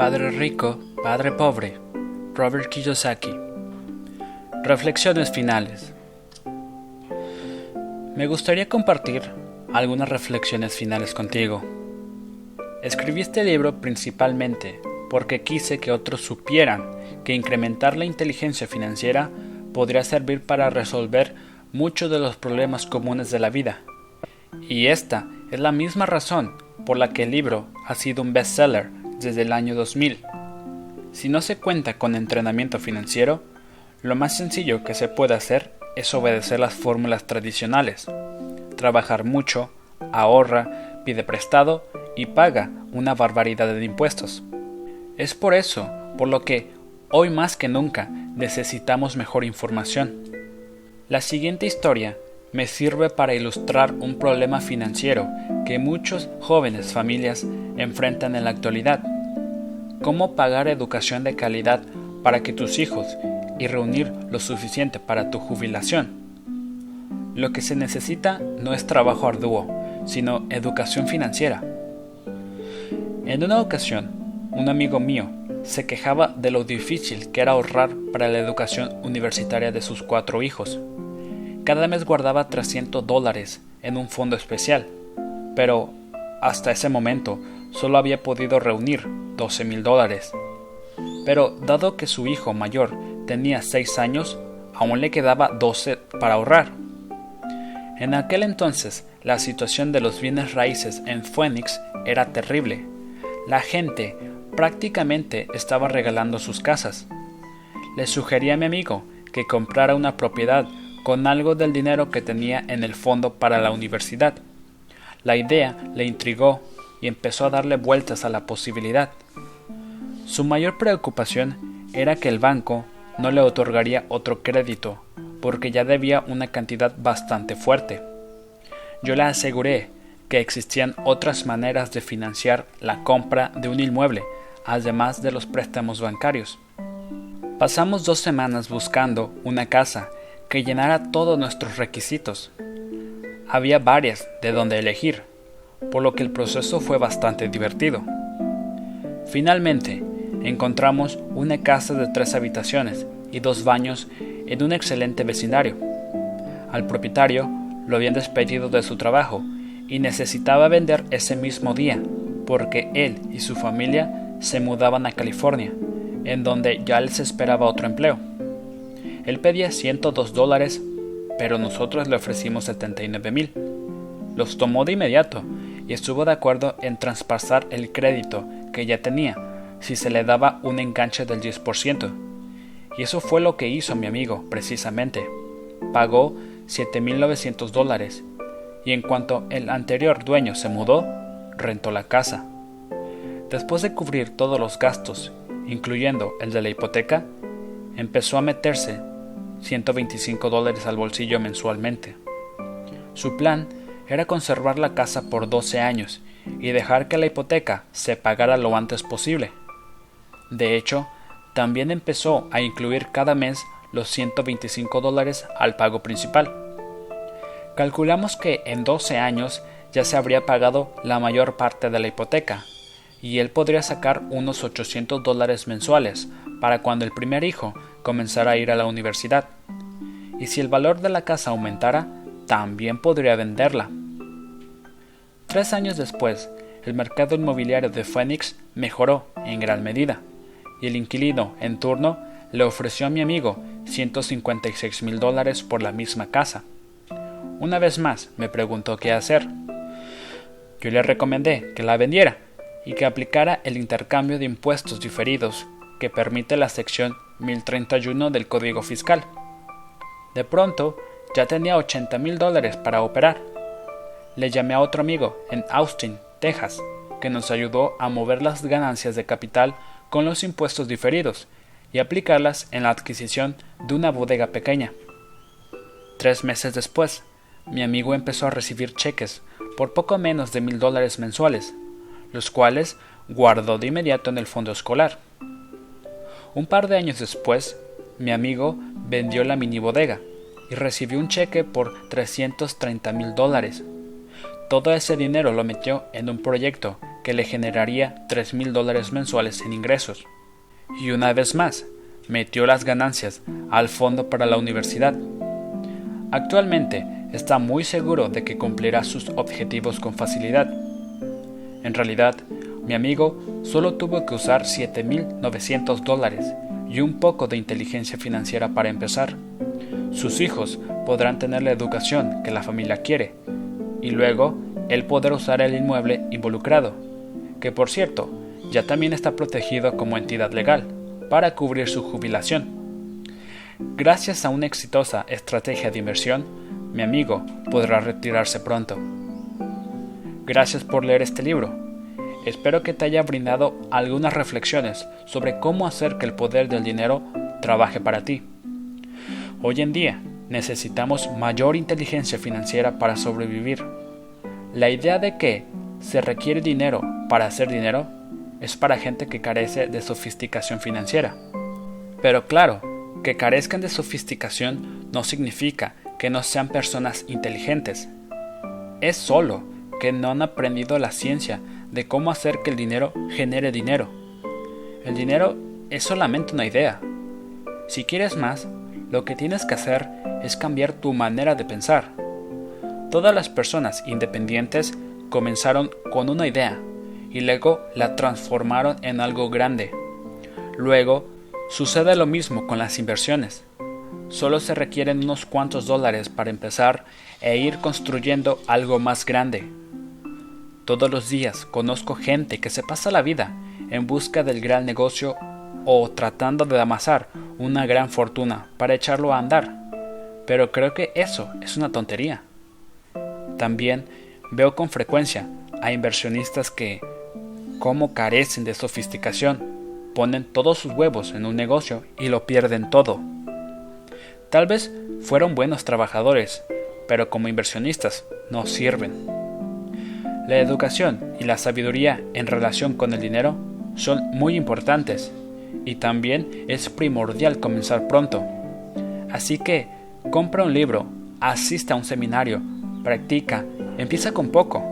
Padre Rico, Padre Pobre, Robert Kiyosaki. Reflexiones finales. Me gustaría compartir algunas reflexiones finales contigo. Escribí este libro principalmente porque quise que otros supieran que incrementar la inteligencia financiera podría servir para resolver muchos de los problemas comunes de la vida. Y esta es la misma razón por la que el libro ha sido un bestseller desde el año 2000. Si no se cuenta con entrenamiento financiero, lo más sencillo que se puede hacer es obedecer las fórmulas tradicionales. Trabajar mucho, ahorra, pide prestado y paga una barbaridad de impuestos. Es por eso por lo que hoy más que nunca necesitamos mejor información. La siguiente historia me sirve para ilustrar un problema financiero que muchos jóvenes familias enfrentan en la actualidad. Cómo pagar educación de calidad para que tus hijos y reunir lo suficiente para tu jubilación. Lo que se necesita no es trabajo arduo, sino educación financiera. En una ocasión, un amigo mío se quejaba de lo difícil que era ahorrar para la educación universitaria de sus cuatro hijos. Cada mes guardaba 300 dólares en un fondo especial, pero hasta ese momento solo había podido reunir 12 mil dólares. Pero dado que su hijo mayor tenía 6 años, aún le quedaba 12 para ahorrar. En aquel entonces, la situación de los bienes raíces en Phoenix era terrible. La gente prácticamente estaba regalando sus casas. Le sugerí a mi amigo que comprara una propiedad con algo del dinero que tenía en el fondo para la universidad. La idea le intrigó y empezó a darle vueltas a la posibilidad. Su mayor preocupación era que el banco no le otorgaría otro crédito, porque ya debía una cantidad bastante fuerte. Yo le aseguré que existían otras maneras de financiar la compra de un inmueble, además de los préstamos bancarios. Pasamos dos semanas buscando una casa que llenara todos nuestros requisitos. Había varias de donde elegir, por lo que el proceso fue bastante divertido. Finalmente, encontramos una casa de tres habitaciones y dos baños en un excelente vecindario. Al propietario lo habían despedido de su trabajo y necesitaba vender ese mismo día, porque él y su familia se mudaban a California, en donde ya les esperaba otro empleo. Él pedía 102 dólares, pero nosotros le ofrecimos 79 mil. Los tomó de inmediato y estuvo de acuerdo en traspasar el crédito que ya tenía si se le daba un enganche del 10%. Y eso fue lo que hizo mi amigo, precisamente. Pagó 7.900 dólares y en cuanto el anterior dueño se mudó, rentó la casa. Después de cubrir todos los gastos, incluyendo el de la hipoteca, empezó a meterse 125 dólares al bolsillo mensualmente. Su plan era conservar la casa por 12 años y dejar que la hipoteca se pagara lo antes posible. De hecho, también empezó a incluir cada mes los 125 dólares al pago principal. Calculamos que en 12 años ya se habría pagado la mayor parte de la hipoteca, y él podría sacar unos 800 dólares mensuales para cuando el primer hijo comenzara a ir a la universidad. Y si el valor de la casa aumentara, también podría venderla. Tres años después, el mercado inmobiliario de Phoenix mejoró en gran medida, y el inquilino en turno le ofreció a mi amigo 156 mil dólares por la misma casa. Una vez más me preguntó qué hacer. Yo le recomendé que la vendiera y que aplicara el intercambio de impuestos diferidos que permite la sección 1031 del Código Fiscal. De pronto, ya tenía 80 mil dólares para operar. Le llamé a otro amigo en Austin, Texas, que nos ayudó a mover las ganancias de capital con los impuestos diferidos y aplicarlas en la adquisición de una bodega pequeña. Tres meses después, mi amigo empezó a recibir cheques por poco menos de mil dólares mensuales los cuales guardó de inmediato en el fondo escolar. Un par de años después, mi amigo vendió la mini bodega y recibió un cheque por 330 mil dólares. Todo ese dinero lo metió en un proyecto que le generaría tres mil dólares mensuales en ingresos. Y una vez más, metió las ganancias al fondo para la universidad. Actualmente está muy seguro de que cumplirá sus objetivos con facilidad. En realidad, mi amigo solo tuvo que usar 7.900 dólares y un poco de inteligencia financiera para empezar. Sus hijos podrán tener la educación que la familia quiere y luego él podrá usar el inmueble involucrado, que por cierto ya también está protegido como entidad legal para cubrir su jubilación. Gracias a una exitosa estrategia de inversión, mi amigo podrá retirarse pronto. Gracias por leer este libro. Espero que te haya brindado algunas reflexiones sobre cómo hacer que el poder del dinero trabaje para ti. Hoy en día necesitamos mayor inteligencia financiera para sobrevivir. La idea de que se requiere dinero para hacer dinero es para gente que carece de sofisticación financiera. Pero claro, que carezcan de sofisticación no significa que no sean personas inteligentes. Es solo que no han aprendido la ciencia de cómo hacer que el dinero genere dinero. El dinero es solamente una idea. Si quieres más, lo que tienes que hacer es cambiar tu manera de pensar. Todas las personas independientes comenzaron con una idea y luego la transformaron en algo grande. Luego, sucede lo mismo con las inversiones. Solo se requieren unos cuantos dólares para empezar e ir construyendo algo más grande. Todos los días conozco gente que se pasa la vida en busca del gran negocio o tratando de amasar una gran fortuna para echarlo a andar. Pero creo que eso es una tontería. También veo con frecuencia a inversionistas que, como carecen de sofisticación, ponen todos sus huevos en un negocio y lo pierden todo. Tal vez fueron buenos trabajadores, pero como inversionistas no sirven. La educación y la sabiduría en relación con el dinero son muy importantes y también es primordial comenzar pronto. Así que compra un libro, asista a un seminario, practica, empieza con poco.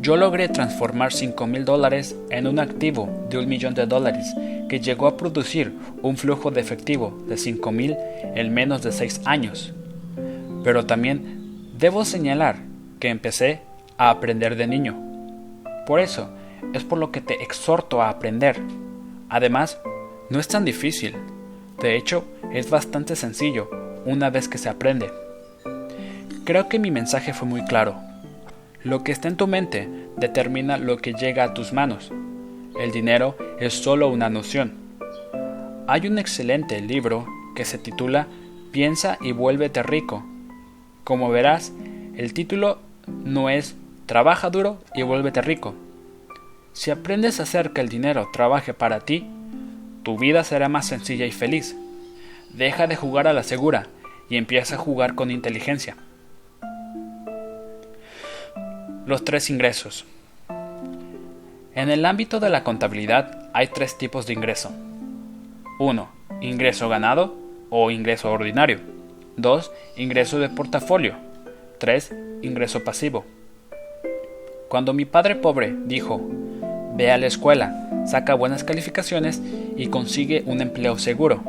Yo logré transformar 5 mil dólares en un activo de un millón de dólares que llegó a producir un flujo de efectivo de 5 mil en menos de 6 años. Pero también debo señalar que empecé a aprender de niño. Por eso es por lo que te exhorto a aprender. Además, no es tan difícil. De hecho, es bastante sencillo una vez que se aprende. Creo que mi mensaje fue muy claro. Lo que está en tu mente determina lo que llega a tus manos. El dinero es solo una noción. Hay un excelente libro que se titula Piensa y vuélvete rico. Como verás, el título no es Trabaja duro y vuélvete rico. Si aprendes a hacer que el dinero trabaje para ti, tu vida será más sencilla y feliz. Deja de jugar a la segura y empieza a jugar con inteligencia. Los tres ingresos. En el ámbito de la contabilidad hay tres tipos de ingreso. 1. Ingreso ganado o ingreso ordinario. 2. Ingreso de portafolio. 3. Ingreso pasivo. Cuando mi padre pobre dijo, ve a la escuela, saca buenas calificaciones y consigue un empleo seguro,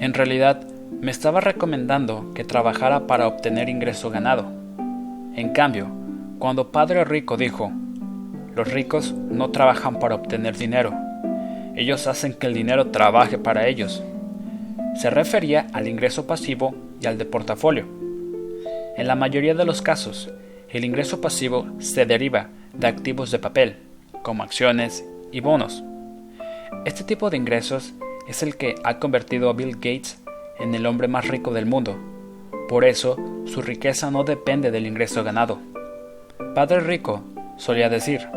en realidad me estaba recomendando que trabajara para obtener ingreso ganado. En cambio, cuando Padre Rico dijo, los ricos no trabajan para obtener dinero, ellos hacen que el dinero trabaje para ellos. Se refería al ingreso pasivo y al de portafolio. En la mayoría de los casos, el ingreso pasivo se deriva de activos de papel, como acciones y bonos. Este tipo de ingresos es el que ha convertido a Bill Gates en el hombre más rico del mundo. Por eso, su riqueza no depende del ingreso ganado. Padre Rico solía decir,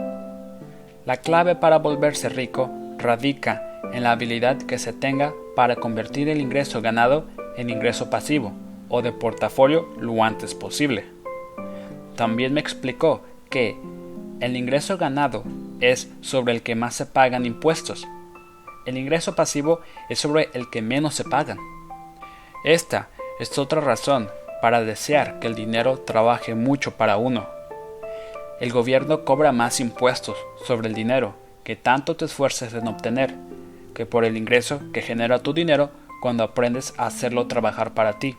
la clave para volverse rico radica en la habilidad que se tenga para convertir el ingreso ganado en ingreso pasivo o de portafolio lo antes posible. También me explicó que el ingreso ganado es sobre el que más se pagan impuestos. El ingreso pasivo es sobre el que menos se pagan. Esta es otra razón para desear que el dinero trabaje mucho para uno. el gobierno cobra más impuestos sobre el dinero que tanto te esfuerces en obtener, que por el ingreso que genera tu dinero cuando aprendes a hacerlo trabajar para ti.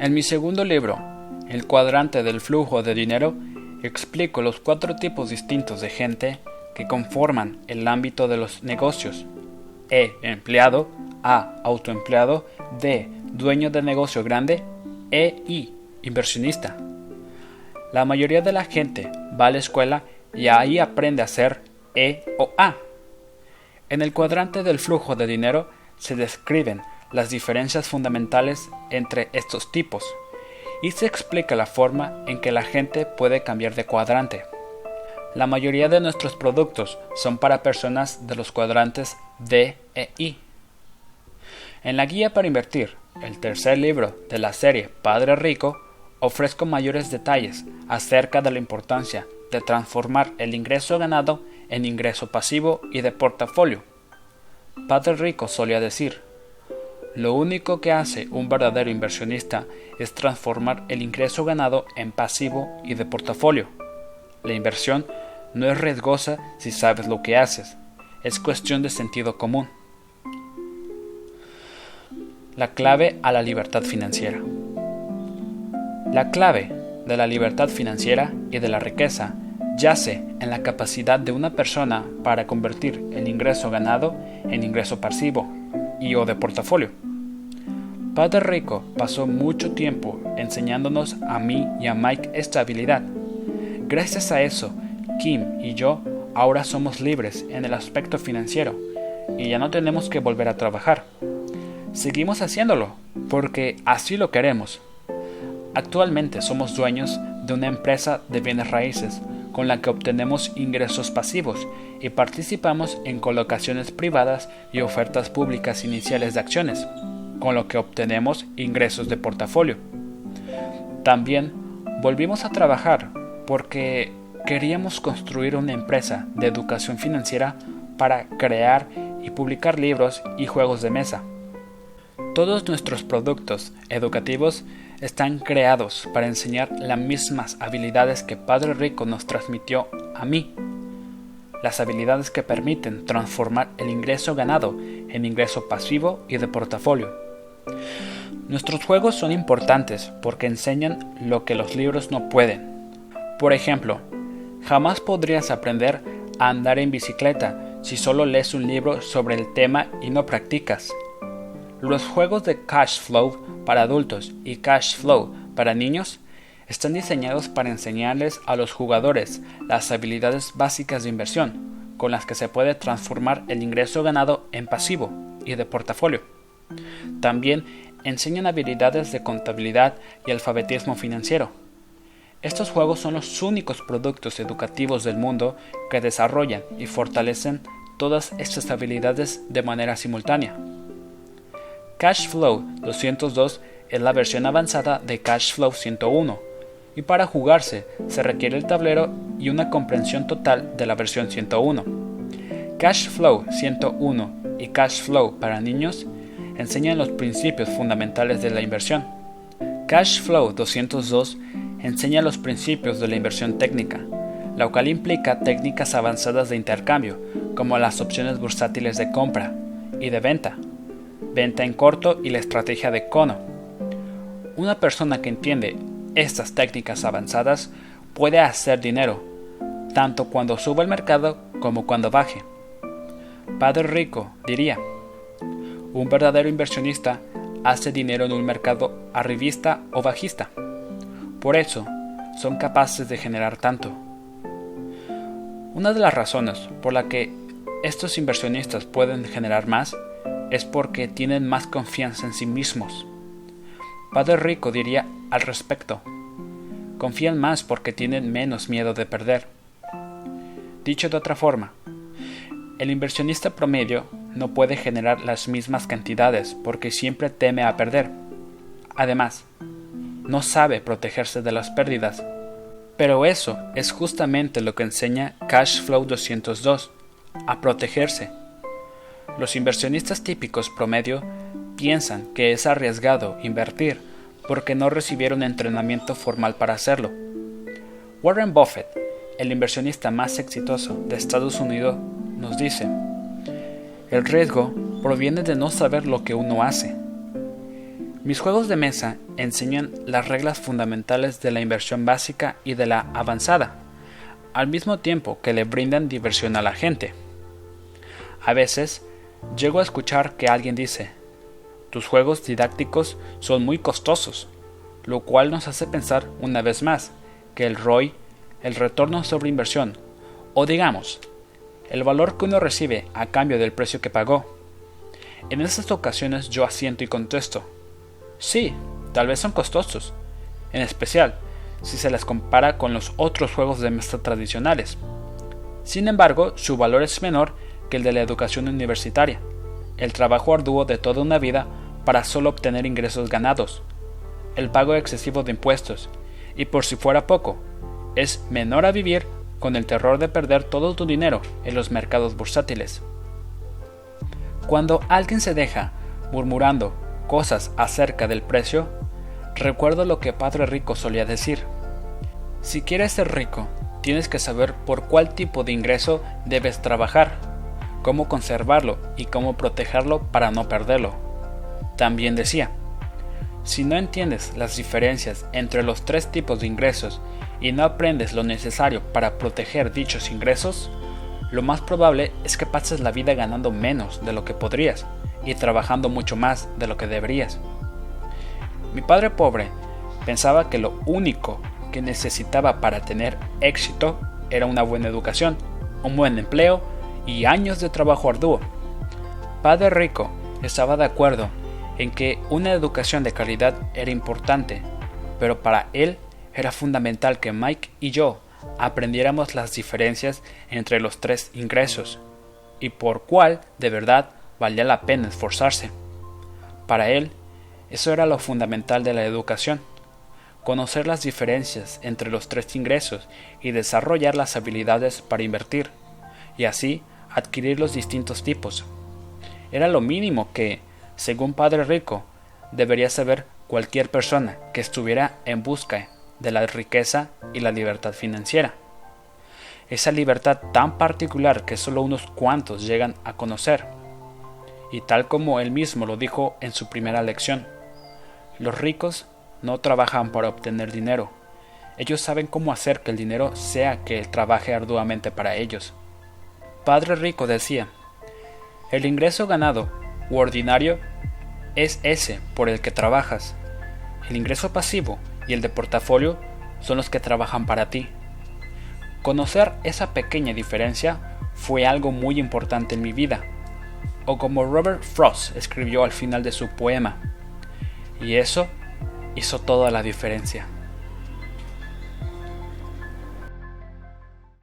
En mi segundo libro, El cuadrante del flujo de dinero, explico los cuatro tipos distintos de gente que conforman el ámbito de los negocios. E. Empleado. A. Autoempleado. D. Dueño de negocio grande. E. I. Inversionista. La mayoría de la gente va a la escuela y ahí aprende a ser E o A. En el cuadrante del flujo de dinero se describen las diferencias fundamentales entre estos tipos y se explica la forma en que la gente puede cambiar de cuadrante. La mayoría de nuestros productos son para personas de los cuadrantes D e I. En la guía para invertir, el tercer libro de la serie Padre Rico, ofrezco mayores detalles acerca de la importancia de transformar el ingreso ganado en ingreso pasivo y de portafolio. Padre Rico solía decir, lo único que hace un verdadero inversionista es transformar el ingreso ganado en pasivo y de portafolio. La inversión no es riesgosa si sabes lo que haces, es cuestión de sentido común. La clave a la libertad financiera. La clave de la libertad financiera y de la riqueza yace en la capacidad de una persona para convertir el ingreso ganado en ingreso pasivo y o de portafolio. Padre Rico pasó mucho tiempo enseñándonos a mí y a Mike esta habilidad. Gracias a eso, Kim y yo ahora somos libres en el aspecto financiero y ya no tenemos que volver a trabajar. Seguimos haciéndolo porque así lo queremos. Actualmente somos dueños de una empresa de bienes raíces con la que obtenemos ingresos pasivos y participamos en colocaciones privadas y ofertas públicas iniciales de acciones, con lo que obtenemos ingresos de portafolio. También volvimos a trabajar porque queríamos construir una empresa de educación financiera para crear y publicar libros y juegos de mesa. Todos nuestros productos educativos están creados para enseñar las mismas habilidades que Padre Rico nos transmitió a mí. Las habilidades que permiten transformar el ingreso ganado en ingreso pasivo y de portafolio. Nuestros juegos son importantes porque enseñan lo que los libros no pueden. Por ejemplo, jamás podrías aprender a andar en bicicleta si solo lees un libro sobre el tema y no practicas. Los juegos de Cash Flow para adultos y Cash Flow para niños están diseñados para enseñarles a los jugadores las habilidades básicas de inversión, con las que se puede transformar el ingreso ganado en pasivo y de portafolio. También enseñan habilidades de contabilidad y alfabetismo financiero. Estos juegos son los únicos productos educativos del mundo que desarrollan y fortalecen todas estas habilidades de manera simultánea. CashFlow 202 es la versión avanzada de CashFlow 101 y para jugarse se requiere el tablero y una comprensión total de la versión 101. CashFlow 101 y CashFlow para niños enseñan los principios fundamentales de la inversión. CashFlow 202 enseña los principios de la inversión técnica, la cual implica técnicas avanzadas de intercambio, como las opciones bursátiles de compra y de venta, venta en corto y la estrategia de cono. Una persona que entiende estas técnicas avanzadas puede hacer dinero, tanto cuando suba el mercado como cuando baje. Padre Rico diría, un verdadero inversionista hace dinero en un mercado arribista o bajista. Por eso, son capaces de generar tanto. Una de las razones por la que estos inversionistas pueden generar más es porque tienen más confianza en sí mismos. Padre Rico diría al respecto, confían más porque tienen menos miedo de perder. Dicho de otra forma, el inversionista promedio no puede generar las mismas cantidades porque siempre teme a perder. Además, no sabe protegerse de las pérdidas. Pero eso es justamente lo que enseña Cash Flow 202, a protegerse los inversionistas típicos promedio piensan que es arriesgado invertir porque no recibieron entrenamiento formal para hacerlo. Warren Buffett, el inversionista más exitoso de Estados Unidos, nos dice, el riesgo proviene de no saber lo que uno hace. Mis juegos de mesa enseñan las reglas fundamentales de la inversión básica y de la avanzada, al mismo tiempo que le brindan diversión a la gente. A veces, llego a escuchar que alguien dice, tus juegos didácticos son muy costosos, lo cual nos hace pensar una vez más que el ROI, el retorno sobre inversión, o digamos, el valor que uno recibe a cambio del precio que pagó. En esas ocasiones yo asiento y contesto, sí, tal vez son costosos, en especial si se les compara con los otros juegos de mesa tradicionales. Sin embargo, su valor es menor que el de la educación universitaria, el trabajo arduo de toda una vida para solo obtener ingresos ganados, el pago excesivo de impuestos, y por si fuera poco, es menor a vivir con el terror de perder todo tu dinero en los mercados bursátiles. Cuando alguien se deja murmurando cosas acerca del precio, recuerdo lo que Padre Rico solía decir. Si quieres ser rico, tienes que saber por cuál tipo de ingreso debes trabajar, cómo conservarlo y cómo protegerlo para no perderlo. También decía, si no entiendes las diferencias entre los tres tipos de ingresos y no aprendes lo necesario para proteger dichos ingresos, lo más probable es que pases la vida ganando menos de lo que podrías y trabajando mucho más de lo que deberías. Mi padre pobre pensaba que lo único que necesitaba para tener éxito era una buena educación, un buen empleo y años de trabajo arduo. Padre rico estaba de acuerdo en que una educación de calidad era importante, pero para él era fundamental que Mike y yo aprendiéramos las diferencias entre los tres ingresos y por cuál de verdad valía la pena esforzarse. Para él, eso era lo fundamental de la educación, conocer las diferencias entre los tres ingresos y desarrollar las habilidades para invertir, y así adquirir los distintos tipos. Era lo mínimo que, según Padre Rico, debería saber cualquier persona que estuviera en busca de la riqueza y la libertad financiera. Esa libertad tan particular que solo unos cuantos llegan a conocer. Y tal como él mismo lo dijo en su primera lección, los ricos no trabajan para obtener dinero. Ellos saben cómo hacer que el dinero sea que trabaje arduamente para ellos. Padre Rico decía, el ingreso ganado u ordinario es ese por el que trabajas. El ingreso pasivo y el de portafolio son los que trabajan para ti. Conocer esa pequeña diferencia fue algo muy importante en mi vida, o como Robert Frost escribió al final de su poema, y eso hizo toda la diferencia.